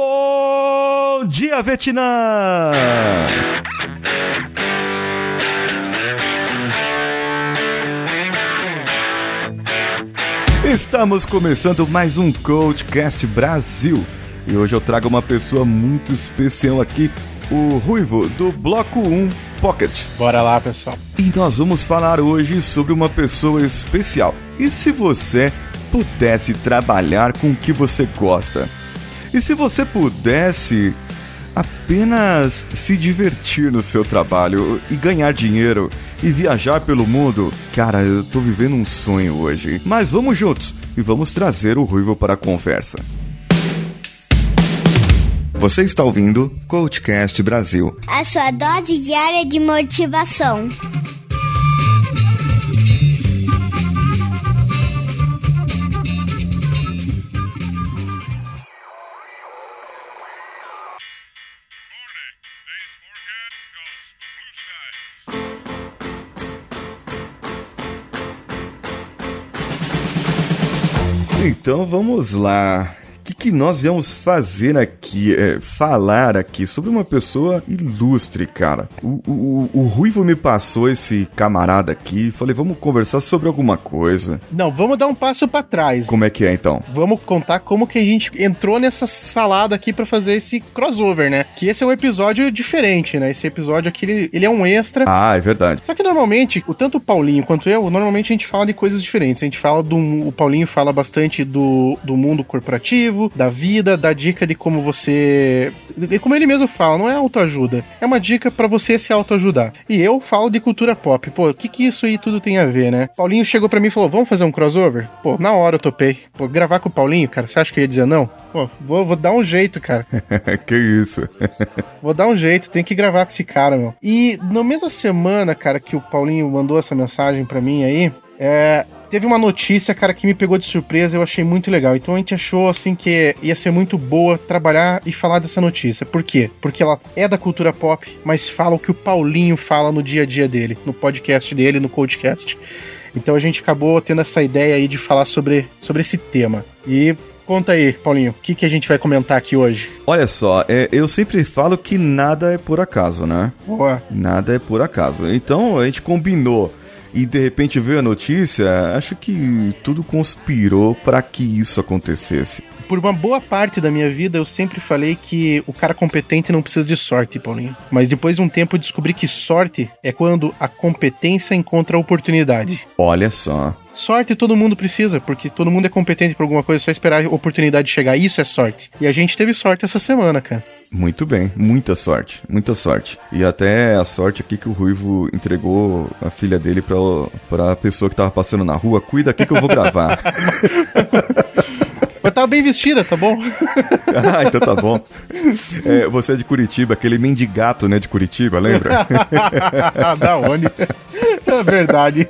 Bom dia, Vietnã! Estamos começando mais um Coachcast Brasil e hoje eu trago uma pessoa muito especial aqui, o Ruivo do Bloco 1 Pocket. Bora lá, pessoal. E nós vamos falar hoje sobre uma pessoa especial. E se você pudesse trabalhar com o que você gosta? E se você pudesse apenas se divertir no seu trabalho e ganhar dinheiro e viajar pelo mundo, cara, eu tô vivendo um sonho hoje. Mas vamos juntos e vamos trazer o Ruivo para a conversa. Você está ouvindo Coachcast Brasil. A sua dose diária de motivação. Então vamos lá que, que nós viemos fazer aqui, é, falar aqui sobre uma pessoa ilustre, cara. O, o, o Ruivo me passou esse camarada aqui, falei, vamos conversar sobre alguma coisa. Não, vamos dar um passo para trás. Como é que é então? Vamos contar como que a gente entrou nessa salada aqui para fazer esse crossover, né? Que esse é um episódio diferente, né? Esse episódio aqui, ele, ele é um extra. Ah, é verdade. Só que normalmente, o tanto o Paulinho quanto eu, normalmente a gente fala de coisas diferentes. A gente fala do. O Paulinho fala bastante do, do mundo corporativo da vida, da dica de como você. E como ele mesmo fala, não é autoajuda. É uma dica para você se autoajudar. E eu falo de cultura pop. Pô, o que, que isso aí tudo tem a ver, né? Paulinho chegou para mim e falou: vamos fazer um crossover? Pô, na hora eu topei. Pô, gravar com o Paulinho, cara, você acha que eu ia dizer não? Pô, vou, vou dar um jeito, cara. que isso? vou dar um jeito, tem que gravar com esse cara, meu. E na mesma semana, cara, que o Paulinho mandou essa mensagem para mim aí, é, teve uma notícia, cara, que me pegou de surpresa, eu achei muito legal. Então a gente achou assim que ia ser muito boa trabalhar e falar dessa notícia. Por quê? Porque ela é da cultura pop, mas fala o que o Paulinho fala no dia a dia dele, no podcast dele, no podcast. Então a gente acabou tendo essa ideia aí de falar sobre, sobre esse tema. E Conta aí, Paulinho, o que, que a gente vai comentar aqui hoje? Olha só, é, eu sempre falo que nada é por acaso, né? Boa. Nada é por acaso. Então a gente combinou e de repente veio a notícia, acho que tudo conspirou para que isso acontecesse. Por uma boa parte da minha vida, eu sempre falei que o cara competente não precisa de sorte, Paulinho. Mas depois de um tempo eu descobri que sorte é quando a competência encontra a oportunidade. Olha só. Sorte todo mundo precisa, porque todo mundo é competente por alguma coisa, só esperar a oportunidade chegar. Isso é sorte. E a gente teve sorte essa semana, cara. Muito bem, muita sorte, muita sorte. E até a sorte aqui que o Ruivo entregou a filha dele pra, pra pessoa que tava passando na rua. Cuida aqui que eu vou gravar. Mas tava bem vestida, tá bom? ah, então tá bom. É, você é de Curitiba, aquele mendigato, né, de Curitiba, lembra? da onde? É verdade.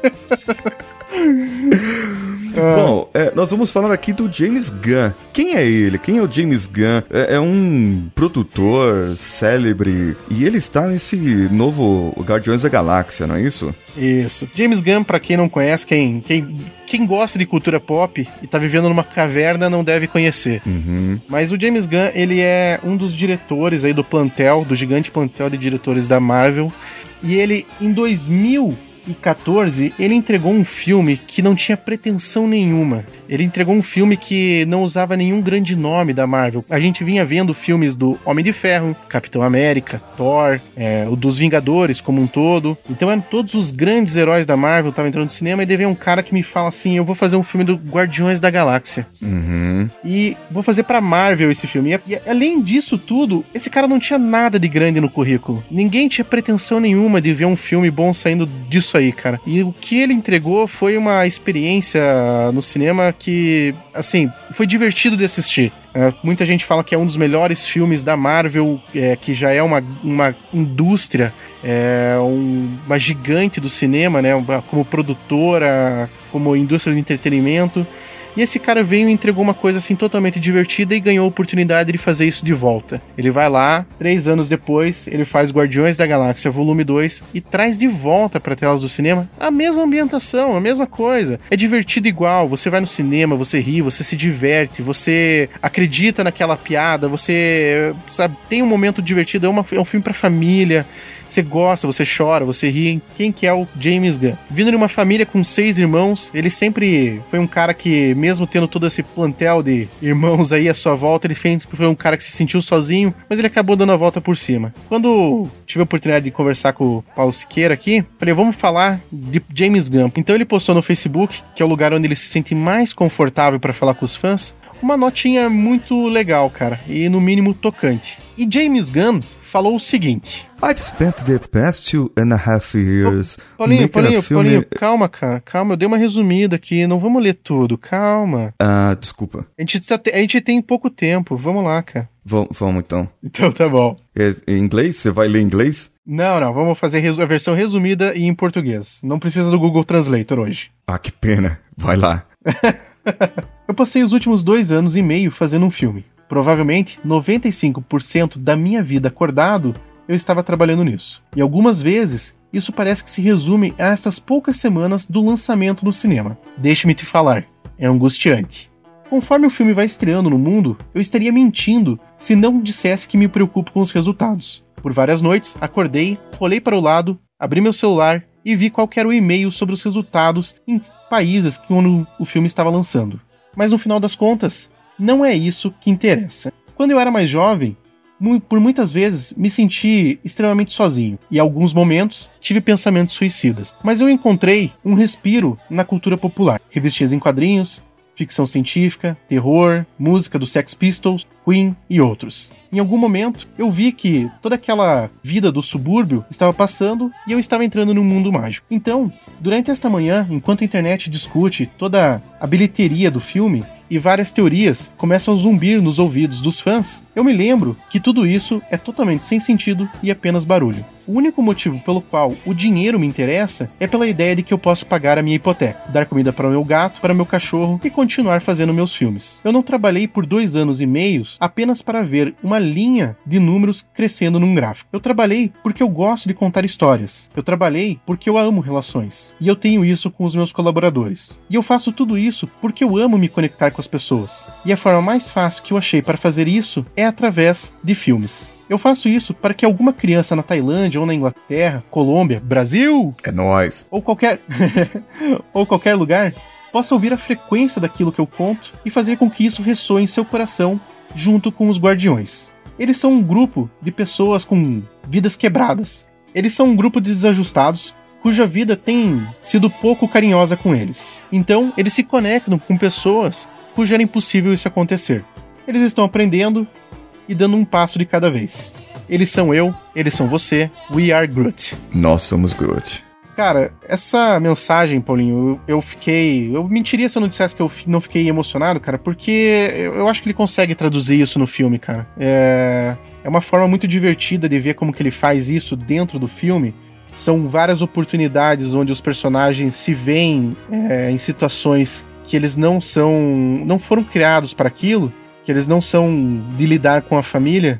Ah. Bom, é, nós vamos falar aqui do James Gunn. Quem é ele? Quem é o James Gunn? É, é, um produtor célebre e ele está nesse novo Guardiões da Galáxia, não é isso? Isso. James Gunn, para quem não conhece, quem, quem, quem gosta de cultura pop e tá vivendo numa caverna não deve conhecer. Uhum. Mas o James Gunn, ele é um dos diretores aí do plantel, do gigante plantel de diretores da Marvel. E ele, em 2000, 2014, ele entregou um filme que não tinha pretensão nenhuma. Ele entregou um filme que não usava nenhum grande nome da Marvel. A gente vinha vendo filmes do Homem de Ferro, Capitão América, Thor, é, o dos Vingadores como um todo. Então eram todos os grandes heróis da Marvel estavam entrando no cinema e daí vem um cara que me fala assim: eu vou fazer um filme do Guardiões da Galáxia. Uhum. E vou fazer pra Marvel esse filme. E, e além disso tudo, esse cara não tinha nada de grande no currículo. Ninguém tinha pretensão nenhuma de ver um filme bom saindo disso aí, cara. E o que ele entregou foi uma experiência no cinema que, assim, foi divertido de assistir. É, muita gente fala que é um dos melhores filmes da Marvel, é, que já é uma, uma indústria, é, um, uma gigante do cinema, né? Como produtora, como indústria de entretenimento. E esse cara veio e entregou uma coisa assim totalmente divertida e ganhou a oportunidade de fazer isso de volta. Ele vai lá, três anos depois, ele faz Guardiões da Galáxia Volume 2 e traz de volta para telas do cinema a mesma ambientação, a mesma coisa. É divertido igual, você vai no cinema, você ri, você se diverte, você acredita naquela piada, você sabe, tem um momento divertido, é, uma, é um filme para família. Você gosta, você chora, você ri. Quem que é o James Gunn? Vindo de uma família com seis irmãos, ele sempre foi um cara que, mesmo tendo todo esse plantel de irmãos aí à sua volta, ele foi um cara que se sentiu sozinho, mas ele acabou dando a volta por cima. Quando tive a oportunidade de conversar com o Paulo Siqueira aqui, falei, vamos falar de James Gunn. Então ele postou no Facebook, que é o lugar onde ele se sente mais confortável para falar com os fãs, uma notinha muito legal, cara, e no mínimo tocante. E James Gunn falou o seguinte: I've spent the past two and a half years. Paulinho, Paulinho, filme... Paulinho, calma, cara, calma. Eu dei uma resumida aqui, não vamos ler tudo, calma. Ah, desculpa. A gente, a gente tem pouco tempo, vamos lá, cara. V vamos então. Então tá bom. É, em inglês? Você vai ler em inglês? Não, não, vamos fazer a versão resumida e em português. Não precisa do Google Translator hoje. Ah, que pena. Vai lá. Eu passei os últimos dois anos e meio fazendo um filme. Provavelmente 95% da minha vida acordado eu estava trabalhando nisso. E algumas vezes isso parece que se resume a estas poucas semanas do lançamento no cinema. Deixe-me te falar, é angustiante. Conforme o filme vai estreando no mundo, eu estaria mentindo se não dissesse que me preocupo com os resultados. Por várias noites, acordei, olhei para o lado, abri meu celular e vi qual era o e-mail sobre os resultados em países que o filme estava lançando. Mas no final das contas, não é isso que interessa. Quando eu era mais jovem, por muitas vezes me senti extremamente sozinho e, em alguns momentos, tive pensamentos suicidas. Mas eu encontrei um respiro na cultura popular. Revistinhas em quadrinhos, ficção científica, terror, música dos Sex Pistols, Queen e outros. Em algum momento, eu vi que toda aquela vida do subúrbio estava passando e eu estava entrando num mundo mágico. Então, durante esta manhã, enquanto a internet discute toda a bilheteria do filme, e várias teorias começam a zumbir nos ouvidos dos fãs, eu me lembro que tudo isso é totalmente sem sentido e apenas barulho. O único motivo pelo qual o dinheiro me interessa é pela ideia de que eu posso pagar a minha hipoteca, dar comida para o meu gato, para meu cachorro e continuar fazendo meus filmes. Eu não trabalhei por dois anos e meios apenas para ver uma linha de números crescendo num gráfico. Eu trabalhei porque eu gosto de contar histórias. Eu trabalhei porque eu amo relações. E eu tenho isso com os meus colaboradores. E eu faço tudo isso porque eu amo me conectar com as pessoas. E a forma mais fácil que eu achei para fazer isso é através de filmes. Eu faço isso para que alguma criança na Tailândia ou na Inglaterra, Colômbia, Brasil, é nós, ou qualquer ou qualquer lugar possa ouvir a frequência daquilo que eu conto e fazer com que isso ressoe em seu coração junto com os guardiões. Eles são um grupo de pessoas com vidas quebradas. Eles são um grupo de desajustados cuja vida tem sido pouco carinhosa com eles. Então, eles se conectam com pessoas cuja era impossível isso acontecer. Eles estão aprendendo e dando um passo de cada vez. Eles são eu, eles são você, we are Groot. Nós somos Groot. Cara, essa mensagem, Paulinho, eu, eu, fiquei. Eu mentiria se eu não dissesse que eu não fiquei emocionado, cara, porque eu, eu acho que ele consegue traduzir isso no filme, cara. É, é uma forma muito divertida de ver como que ele faz isso dentro do filme. São várias oportunidades onde os personagens se veem é, em situações que eles não são. não foram criados para aquilo que eles não são de lidar com a família,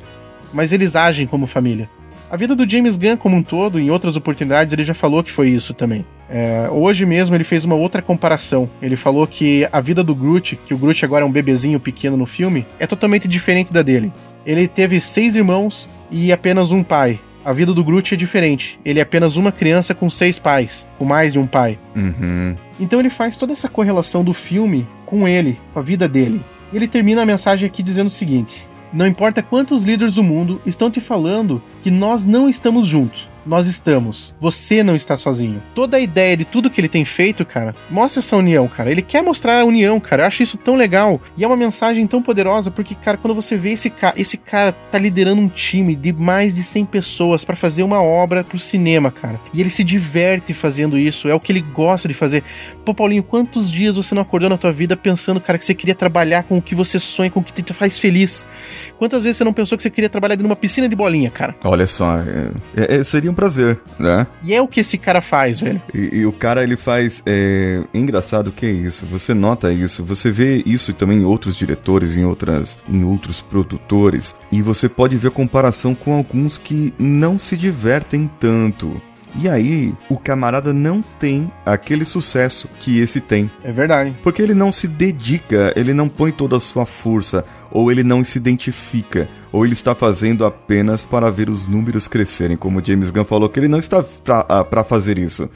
mas eles agem como família. A vida do James Gunn como um todo, em outras oportunidades, ele já falou que foi isso também. É, hoje mesmo ele fez uma outra comparação. Ele falou que a vida do Groot, que o Groot agora é um bebezinho pequeno no filme, é totalmente diferente da dele. Ele teve seis irmãos e apenas um pai. A vida do Groot é diferente. Ele é apenas uma criança com seis pais, com mais de um pai. Uhum. Então ele faz toda essa correlação do filme com ele, com a vida dele. E ele termina a mensagem aqui dizendo o seguinte: Não importa quantos líderes do mundo estão te falando que nós não estamos juntos, nós estamos. Você não está sozinho. Toda a ideia de tudo que ele tem feito, cara, mostra essa união, cara. Ele quer mostrar a união, cara. Eu acho isso tão legal. E é uma mensagem tão poderosa, porque, cara, quando você vê esse cara, esse cara tá liderando um time de mais de 100 pessoas para fazer uma obra pro cinema, cara. E ele se diverte fazendo isso, é o que ele gosta de fazer. Pô, Paulinho, quantos dias você não acordou na tua vida pensando, cara, que você queria trabalhar com o que você sonha, com o que te faz feliz? Quantas vezes você não pensou que você queria trabalhar numa piscina de bolinha, cara? Olha só, é, é, seria seria um prazer, né? E é o que esse cara faz, velho. E, e o cara, ele faz. É engraçado que é isso. Você nota isso, você vê isso também em outros diretores, em, outras, em outros produtores. E você pode ver a comparação com alguns que não se divertem tanto. E aí, o camarada não tem aquele sucesso que esse tem. É verdade. Porque ele não se dedica, ele não põe toda a sua força, ou ele não se identifica, ou ele está fazendo apenas para ver os números crescerem. Como James Gunn falou, que ele não está para ah, fazer isso.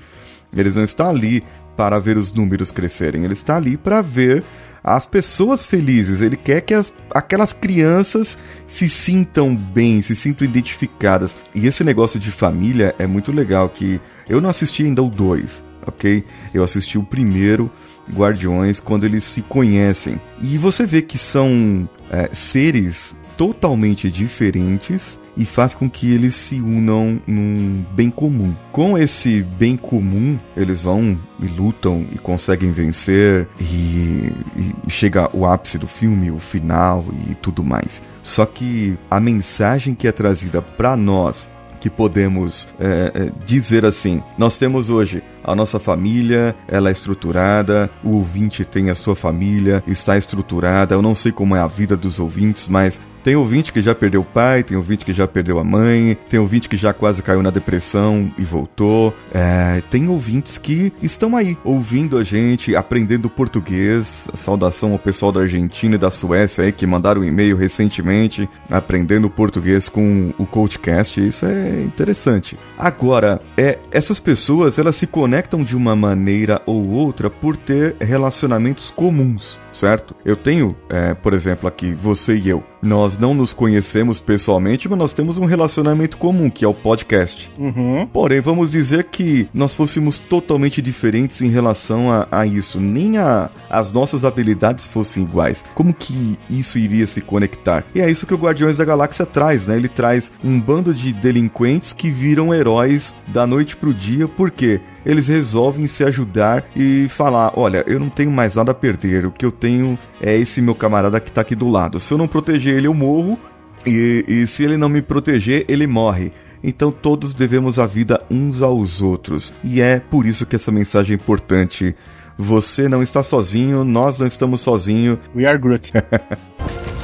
Ele não está ali para ver os números crescerem, ele está ali para ver as pessoas felizes. Ele quer que as, aquelas crianças se sintam bem, se sintam identificadas. E esse negócio de família é muito legal. Que eu não assisti ainda o 2, ok? Eu assisti o primeiro. Guardiões quando eles se conhecem. E você vê que são é, seres totalmente diferentes e faz com que eles se unam num bem comum. Com esse bem comum, eles vão e lutam e conseguem vencer e, e chega o ápice do filme, o final e tudo mais. Só que a mensagem que é trazida para nós que podemos é, é, dizer assim: nós temos hoje a nossa família, ela é estruturada, o ouvinte tem a sua família, está estruturada. Eu não sei como é a vida dos ouvintes, mas tem ouvinte que já perdeu o pai, tem ouvinte que já perdeu a mãe, tem ouvinte que já quase caiu na depressão e voltou. É, tem ouvintes que estão aí ouvindo a gente, aprendendo português. Saudação ao pessoal da Argentina e da Suécia aí que mandaram um e-mail recentemente aprendendo português com o Coachcast. Isso é interessante. Agora, é, essas pessoas elas se conectam de uma maneira ou outra por ter relacionamentos comuns certo? Eu tenho, é, por exemplo, aqui, você e eu. Nós não nos conhecemos pessoalmente, mas nós temos um relacionamento comum, que é o podcast. Uhum. Porém, vamos dizer que nós fôssemos totalmente diferentes em relação a, a isso. Nem a, as nossas habilidades fossem iguais. Como que isso iria se conectar? E é isso que o Guardiões da Galáxia traz, né? Ele traz um bando de delinquentes que viram heróis da noite pro dia, por quê? Eles resolvem se ajudar e falar: olha, eu não tenho mais nada a perder, o que eu tenho é esse meu camarada que tá aqui do lado. Se eu não proteger ele, eu morro, e, e se ele não me proteger, ele morre. Então todos devemos a vida uns aos outros. E é por isso que essa mensagem é importante. Você não está sozinho, nós não estamos sozinhos. We are Groot.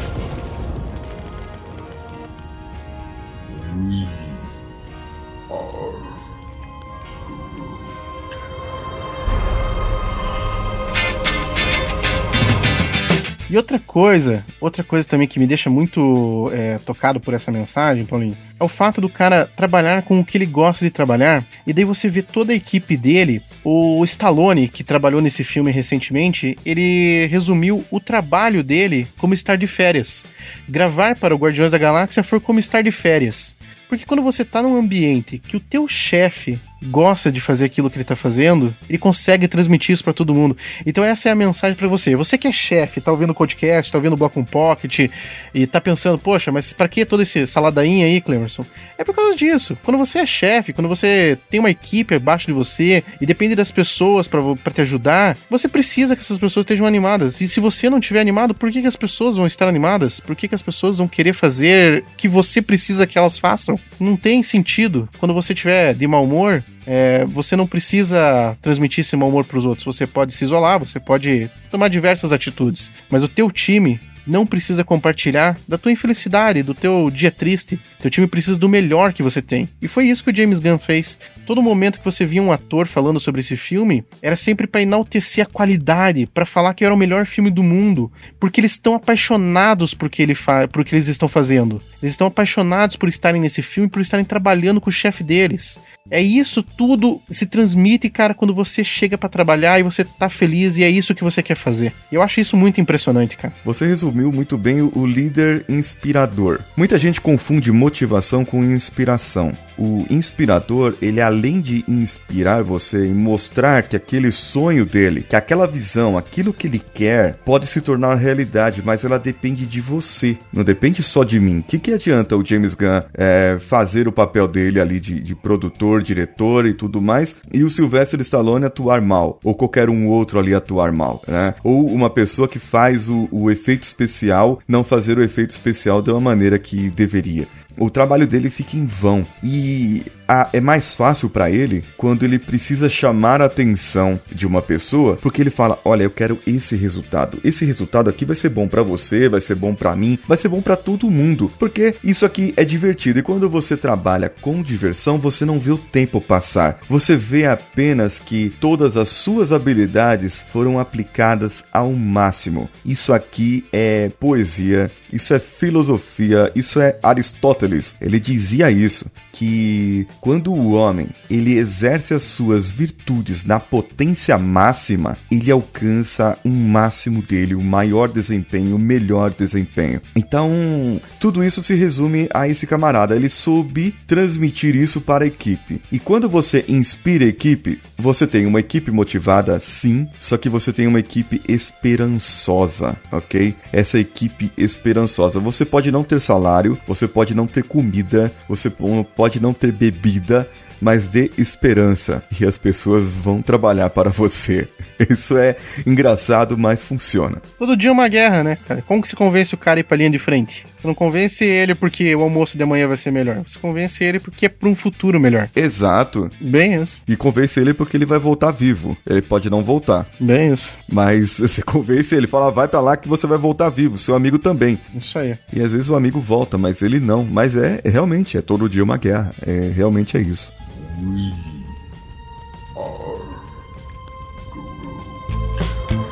E outra coisa, outra coisa também que me deixa muito é, tocado por essa mensagem, Paulinho, é o fato do cara trabalhar com o que ele gosta de trabalhar, e daí você vê toda a equipe dele. O Stallone, que trabalhou nesse filme recentemente, ele resumiu o trabalho dele como estar de férias. Gravar para o Guardiões da Galáxia foi como estar de férias. Porque quando você tá num ambiente que o teu chefe gosta de fazer aquilo que ele tá fazendo, ele consegue transmitir isso para todo mundo. Então essa é a mensagem para você. Você que é chefe, tá ouvindo o podcast, tá ouvindo o Block on Pocket e tá pensando, poxa, mas para que toda esse saladainha aí, Clemerson? É por causa disso. Quando você é chefe, quando você tem uma equipe abaixo de você e depende das pessoas para te ajudar, você precisa que essas pessoas estejam animadas. E se você não estiver animado, por que, que as pessoas vão estar animadas? Por que, que as pessoas vão querer fazer que você precisa que elas façam? Não tem sentido. Quando você estiver de mau humor, é, você não precisa transmitir esse mau humor para os outros. Você pode se isolar, você pode tomar diversas atitudes. Mas o teu time não precisa compartilhar da tua infelicidade, do teu dia triste. Teu time precisa do melhor que você tem. E foi isso que o James Gunn fez. Todo momento que você via um ator falando sobre esse filme, era sempre para enaltecer a qualidade, para falar que era o melhor filme do mundo, porque eles estão apaixonados por que ele por que eles estão fazendo. Eles estão apaixonados por estarem nesse filme, por estarem trabalhando com o chefe deles. É isso tudo se transmite, cara, quando você chega para trabalhar e você tá feliz e é isso que você quer fazer. Eu acho isso muito impressionante, cara. Você resumiu muito bem o líder inspirador. Muita gente confunde motivação com inspiração o inspirador, ele além de inspirar você e mostrar que aquele sonho dele, que aquela visão, aquilo que ele quer, pode se tornar realidade, mas ela depende de você, não depende só de mim. O que, que adianta o James Gunn é, fazer o papel dele ali de, de produtor, diretor e tudo mais, e o Sylvester Stallone atuar mal, ou qualquer um outro ali atuar mal, né? Ou uma pessoa que faz o, o efeito especial não fazer o efeito especial de uma maneira que deveria. O trabalho dele fica em vão. E a, é mais fácil para ele quando ele precisa chamar a atenção de uma pessoa, porque ele fala: "Olha, eu quero esse resultado. Esse resultado aqui vai ser bom para você, vai ser bom para mim, vai ser bom para todo mundo, porque isso aqui é divertido. E quando você trabalha com diversão, você não vê o tempo passar. Você vê apenas que todas as suas habilidades foram aplicadas ao máximo. Isso aqui é poesia, isso é filosofia, isso é Aristóteles. Ele dizia isso, que quando o homem ele exerce as suas virtudes na potência máxima, ele alcança um máximo dele, o maior desempenho, o melhor desempenho. Então, tudo isso se resume a esse camarada. Ele soube transmitir isso para a equipe. E quando você inspira a equipe, você tem uma equipe motivada, sim, só que você tem uma equipe esperançosa, ok? Essa equipe esperançosa. Você pode não ter salário, você pode não ter comida, você pode não ter bebida, vida mas dê esperança e as pessoas vão trabalhar para você. Isso é engraçado, mas funciona. Todo dia é uma guerra, né, cara? Como que se convence o cara a ir pra linha de frente? Você não convence ele porque o almoço de amanhã vai ser melhor. Você convence ele porque é para um futuro melhor. Exato. Bem isso. E convence ele porque ele vai voltar vivo. Ele pode não voltar. Bem isso. Mas você convence ele, fala, vai para lá que você vai voltar vivo. Seu amigo também. Isso aí. E às vezes o amigo volta, mas ele não. Mas é, é realmente, é todo dia uma guerra. É realmente é isso.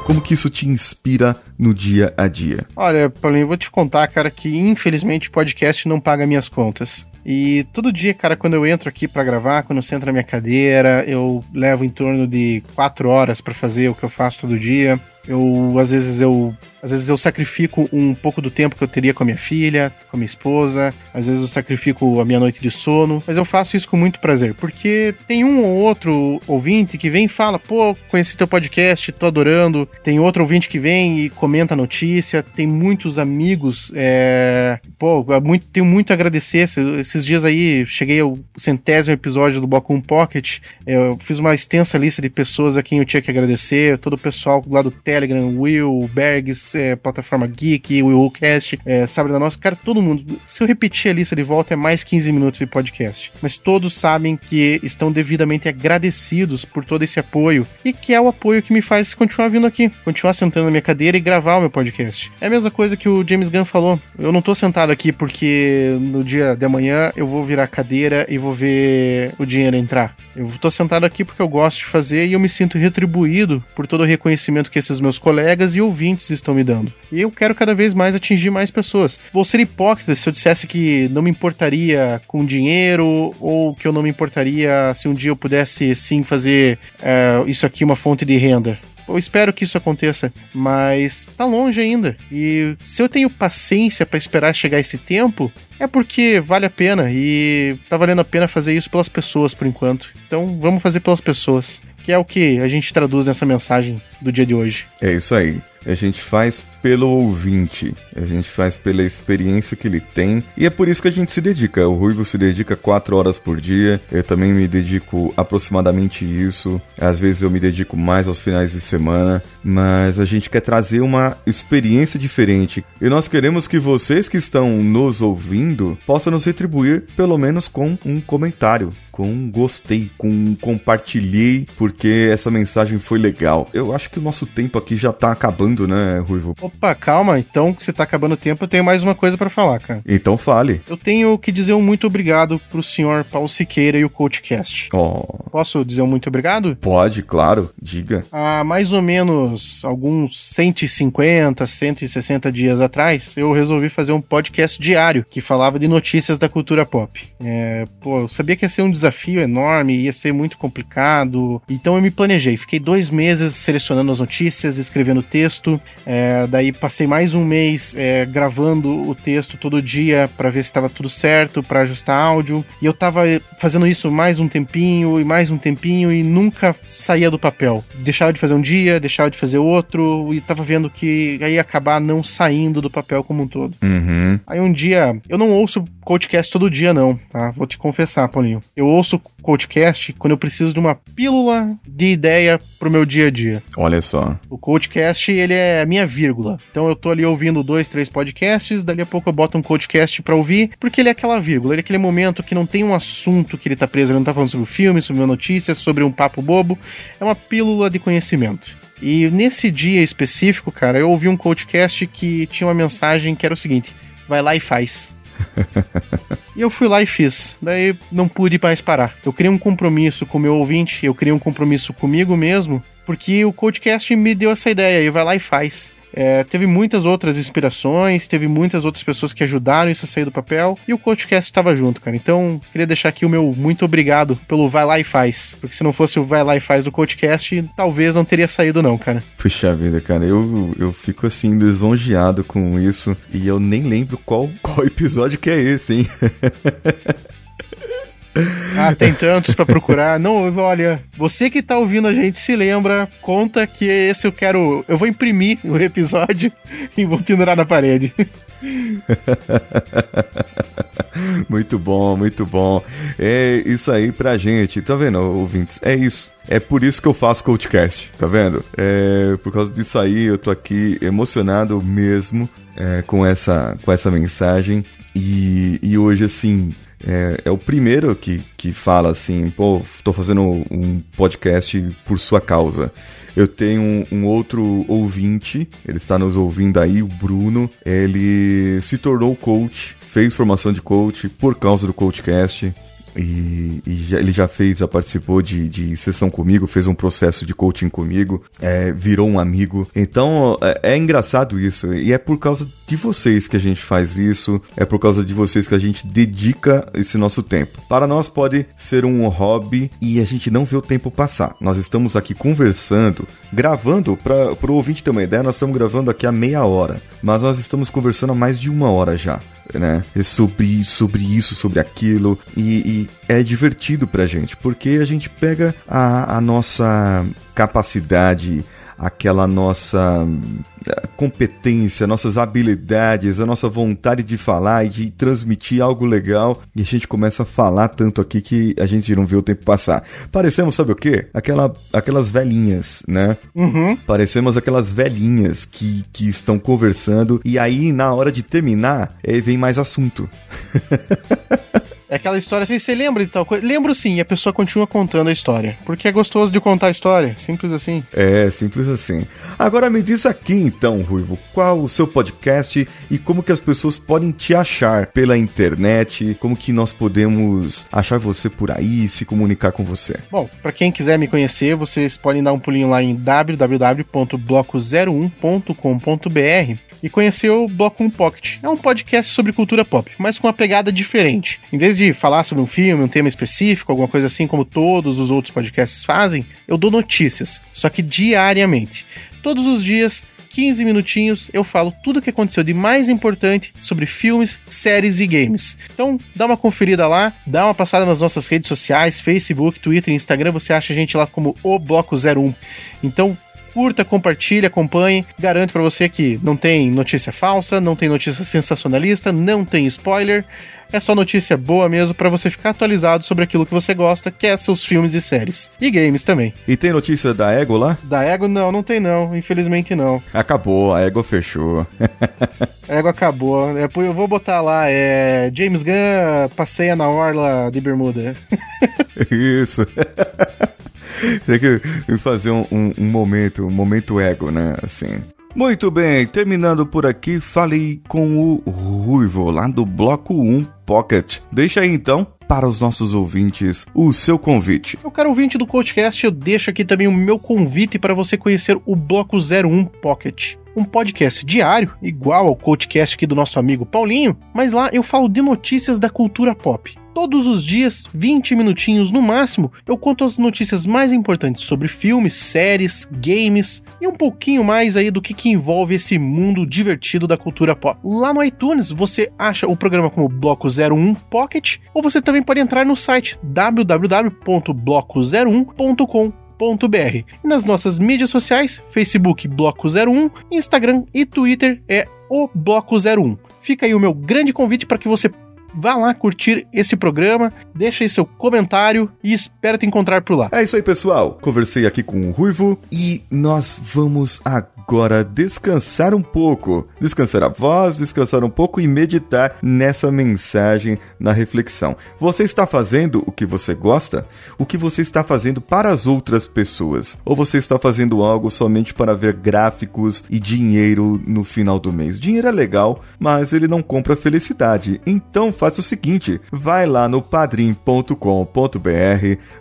Como que isso te inspira no dia a dia? Olha, Paulinho, vou te contar, cara, que infelizmente o podcast não paga minhas contas. E todo dia, cara, quando eu entro aqui para gravar, quando eu sento na minha cadeira, eu levo em torno de quatro horas para fazer o que eu faço todo dia. Eu, às vezes, eu às vezes eu sacrifico um pouco do tempo que eu teria com a minha filha, com a minha esposa, às vezes eu sacrifico a minha noite de sono, mas eu faço isso com muito prazer, porque tem um ou outro ouvinte que vem e fala: pô, conheci teu podcast, tô adorando. Tem outro ouvinte que vem e comenta a notícia, tem muitos amigos, é... pô, muito, tenho muito a agradecer. Esses dias aí cheguei ao centésimo episódio do Bocum Pocket, eu fiz uma extensa lista de pessoas a quem eu tinha que agradecer, todo o pessoal lá do Telegram, Will, Bergs, é, plataforma Geek, Willcast, é, Sabre da Nossa, cara, todo mundo. Se eu repetir a lista de volta, é mais 15 minutos de podcast. Mas todos sabem que estão devidamente agradecidos por todo esse apoio e que é o apoio que me faz continuar vindo aqui, continuar sentando na minha cadeira e gravar o meu podcast. É a mesma coisa que o James Gunn falou. Eu não tô sentado aqui porque no dia de amanhã eu vou virar cadeira e vou ver o dinheiro entrar. Eu tô sentado aqui porque eu gosto de fazer e eu me sinto retribuído por todo o reconhecimento que esses meus colegas e ouvintes estão me dando. E eu quero cada vez mais atingir mais pessoas. Vou ser hipócrita se eu dissesse que não me importaria com dinheiro ou que eu não me importaria se um dia eu pudesse sim fazer é, isso aqui uma fonte de renda. Eu espero que isso aconteça, mas tá longe ainda. E se eu tenho paciência para esperar chegar esse tempo, é porque vale a pena e tá valendo a pena fazer isso pelas pessoas por enquanto. Então vamos fazer pelas pessoas, que é o que a gente traduz nessa mensagem do dia de hoje. É isso aí. A gente faz pelo ouvinte, a gente faz pela experiência que ele tem e é por isso que a gente se dedica. O Ruivo se dedica quatro horas por dia, eu também me dedico aproximadamente isso. Às vezes eu me dedico mais aos finais de semana, mas a gente quer trazer uma experiência diferente e nós queremos que vocês que estão nos ouvindo possam nos retribuir pelo menos com um comentário, com um gostei, com um compartilhei, porque essa mensagem foi legal. Eu acho que o nosso tempo aqui já tá acabando, né, Ruivo? Opa, calma, então que você tá acabando o tempo, eu tenho mais uma coisa para falar, cara. Então fale. Eu tenho que dizer um muito obrigado pro senhor Paulo Siqueira e o CoachCast. Oh. Posso dizer um muito obrigado? Pode, claro, diga. Há mais ou menos alguns 150, 160 dias atrás, eu resolvi fazer um podcast diário que falava de notícias da cultura pop. É, pô, eu sabia que ia ser um desafio enorme, ia ser muito complicado, então eu me planejei. Fiquei dois meses selecionando as notícias, escrevendo texto, é, daí passei mais um mês é, gravando o texto todo dia para ver se estava tudo certo, para ajustar áudio. E eu tava fazendo isso mais um tempinho e mais um tempinho e nunca saía do papel. Deixava de fazer um dia, deixava de fazer outro e tava vendo que ia acabar não saindo do papel como um todo. Uhum. Aí um dia, eu não ouço podcast todo dia não, tá? Vou te confessar, Paulinho. Eu ouço CoachCast quando eu preciso de uma pílula de ideia pro meu dia a dia. Olha só. O CoachCast, ele é a minha vírgula. Então eu tô ali ouvindo dois, três podcasts, dali a pouco eu boto um CoachCast pra ouvir, porque ele é aquela vírgula, ele é aquele momento que não tem um assunto que ele tá preso, ele não tá falando sobre o filme, sobre uma notícia, sobre um papo bobo. É uma pílula de conhecimento. E nesse dia específico, cara, eu ouvi um CoachCast que tinha uma mensagem que era o seguinte: vai lá e faz. E eu fui lá e fiz. Daí não pude mais parar. Eu criei um compromisso com o meu ouvinte, eu criei um compromisso comigo mesmo, porque o podcast me deu essa ideia. E vai lá e faz. É, teve muitas outras inspirações, teve muitas outras pessoas que ajudaram isso a sair do papel e o CoachCast estava junto, cara. Então, queria deixar aqui o meu muito obrigado pelo Vai Lá e Faz. Porque se não fosse o Vai Lá e Faz do CoachCast, talvez não teria saído, não, cara. Puxa vida, cara, eu, eu fico assim, lisonjeado com isso e eu nem lembro qual, qual episódio que é esse, hein? Ah, tem tantos para procurar. Não, olha, você que tá ouvindo a gente se lembra, conta que esse eu quero. Eu vou imprimir o episódio e vou pendurar na parede. muito bom, muito bom. É isso aí pra gente. Tá vendo, ouvintes? É isso. É por isso que eu faço CoachCast, tá vendo? É por causa disso aí eu tô aqui emocionado mesmo é, com, essa, com essa mensagem. E, e hoje, assim, é, é, o primeiro que, que fala assim, pô, tô fazendo um podcast por sua causa. Eu tenho um, um, outro ouvinte, ele está nos ouvindo aí, o Bruno. Ele se tornou coach, fez formação de coach por causa do Coachcast. E, e já, ele já fez, já participou de, de sessão comigo, fez um processo de coaching comigo, é, virou um amigo. Então é, é, engraçado isso. E é por causa de vocês que a gente faz isso, é por causa de vocês que a gente dedica esse nosso tempo. Para nós pode ser um hobby e a gente não vê o tempo passar. Nós estamos aqui conversando, gravando, para o ouvinte ter uma ideia, nós estamos gravando aqui a meia hora, mas nós estamos conversando há mais de uma hora já né? Sobre, sobre isso, sobre aquilo. E, e é divertido pra gente, porque a gente pega a, a nossa capacidade aquela nossa eh, competência, nossas habilidades, a nossa vontade de falar e de transmitir algo legal, e a gente começa a falar tanto aqui que a gente não vê o tempo passar. Parecemos, sabe o quê? Aquela, aquelas velhinhas, né? Uhum. Parecemos aquelas velhinhas que, que estão conversando, e aí, na hora de terminar, aí vem mais assunto. É aquela história assim, você lembra de tal coisa? Lembro sim, e a pessoa continua contando a história. Porque é gostoso de contar a história, simples assim. É, simples assim. Agora me diz aqui então, Ruivo, qual o seu podcast e como que as pessoas podem te achar pela internet, como que nós podemos achar você por aí, se comunicar com você. Bom, para quem quiser me conhecer, vocês podem dar um pulinho lá em www.bloco01.com.br e conhecer o Bloco 1 Pocket. É um podcast sobre cultura pop, mas com uma pegada diferente. Em vez de falar sobre um filme, um tema específico, alguma coisa assim como todos os outros podcasts fazem, eu dou notícias, só que diariamente. Todos os dias 15 minutinhos eu falo tudo o que aconteceu de mais importante sobre filmes, séries e games. Então, dá uma conferida lá, dá uma passada nas nossas redes sociais, Facebook, Twitter e Instagram, você acha a gente lá como o Bloco 01. Então, curta, compartilhe, acompanhe. Garanto para você que não tem notícia falsa, não tem notícia sensacionalista, não tem spoiler. É só notícia boa mesmo para você ficar atualizado sobre aquilo que você gosta, que é seus filmes e séries. E games também. E tem notícia da Ego lá? Da Ego não, não tem não, infelizmente não. Acabou, a Ego fechou. a Ego acabou. É, eu vou botar lá, é James Gunn passeia na orla de Bermuda. Isso. Tem que fazer um, um, um, momento, um momento ego, né? Assim. Muito bem, terminando por aqui, falei com o Ruivo, lá do Bloco 1 Pocket. Deixa aí então para os nossos ouvintes o seu convite. Eu quero ouvinte do podcast, eu deixo aqui também o meu convite para você conhecer o Bloco 01 Pocket um podcast diário, igual ao podcast aqui do nosso amigo Paulinho, mas lá eu falo de notícias da cultura pop. Todos os dias, 20 minutinhos no máximo, eu conto as notícias mais importantes sobre filmes, séries, games e um pouquinho mais aí do que, que envolve esse mundo divertido da cultura pop. Lá no iTunes você acha o programa como Bloco 01 Pocket ou você também pode entrar no site www.bloco01.com e nas nossas mídias sociais, Facebook Bloco 01, Instagram e Twitter é o Bloco 01. Fica aí o meu grande convite para que você vá lá curtir esse programa, deixa aí seu comentário e espero te encontrar por lá. É isso aí, pessoal. Conversei aqui com o Ruivo e nós vamos agora descansar um pouco. Descansar a voz, descansar um pouco e meditar nessa mensagem, na reflexão. Você está fazendo o que você gosta? O que você está fazendo para as outras pessoas? Ou você está fazendo algo somente para ver gráficos e dinheiro no final do mês? Dinheiro é legal, mas ele não compra felicidade. Então faça o seguinte: vai lá no padrim.com.br,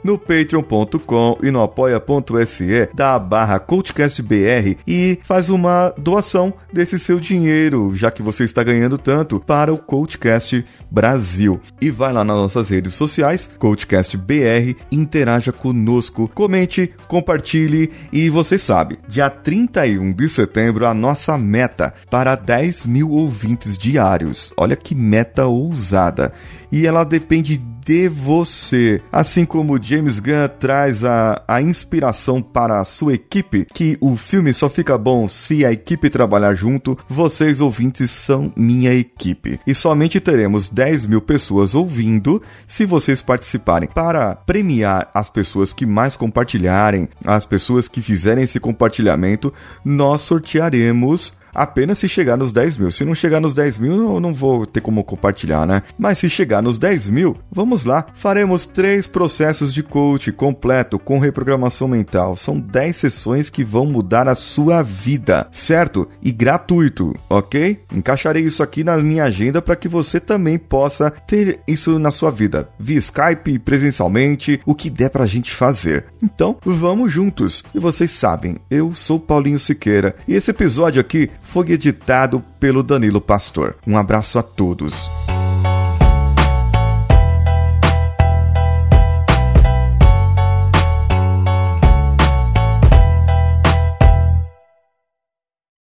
no patreon.com e no apoia.se da barra CoachCastBR e faz uma doação desse seu dinheiro, já que você está ganhando tanto, para o CoachCast Brasil. E vai lá nas nossas redes sociais, CoachCastBR, interaja conosco, comente, compartilhe e você sabe, dia 31 de setembro a nossa meta para 10 mil ouvintes diários. Olha que meta ousada. E ela depende de você. Assim como James Gunn traz a, a inspiração para a sua equipe, que o filme só fica bom se a equipe trabalhar junto, vocês ouvintes são minha equipe. E somente teremos 10 mil pessoas ouvindo se vocês participarem. Para premiar as pessoas que mais compartilharem, as pessoas que fizerem esse compartilhamento, nós sortearemos apenas se chegar nos 10 mil. Se não chegar nos 10 mil, eu não vou ter como compartilhar, né? Mas se chegar nos 10 mil, vamos lá. Faremos três processos de coach completo com reprogramação mental. São 10 sessões que vão mudar a sua vida, certo? E gratuito, ok? Encaixarei isso aqui na minha agenda para que você também possa ter isso na sua vida, via Skype, presencialmente, o que der pra gente fazer. Então, vamos juntos. E vocês sabem, eu sou Paulinho Siqueira e esse episódio aqui foi editado pelo Danilo Pastor. Um abraço a todos.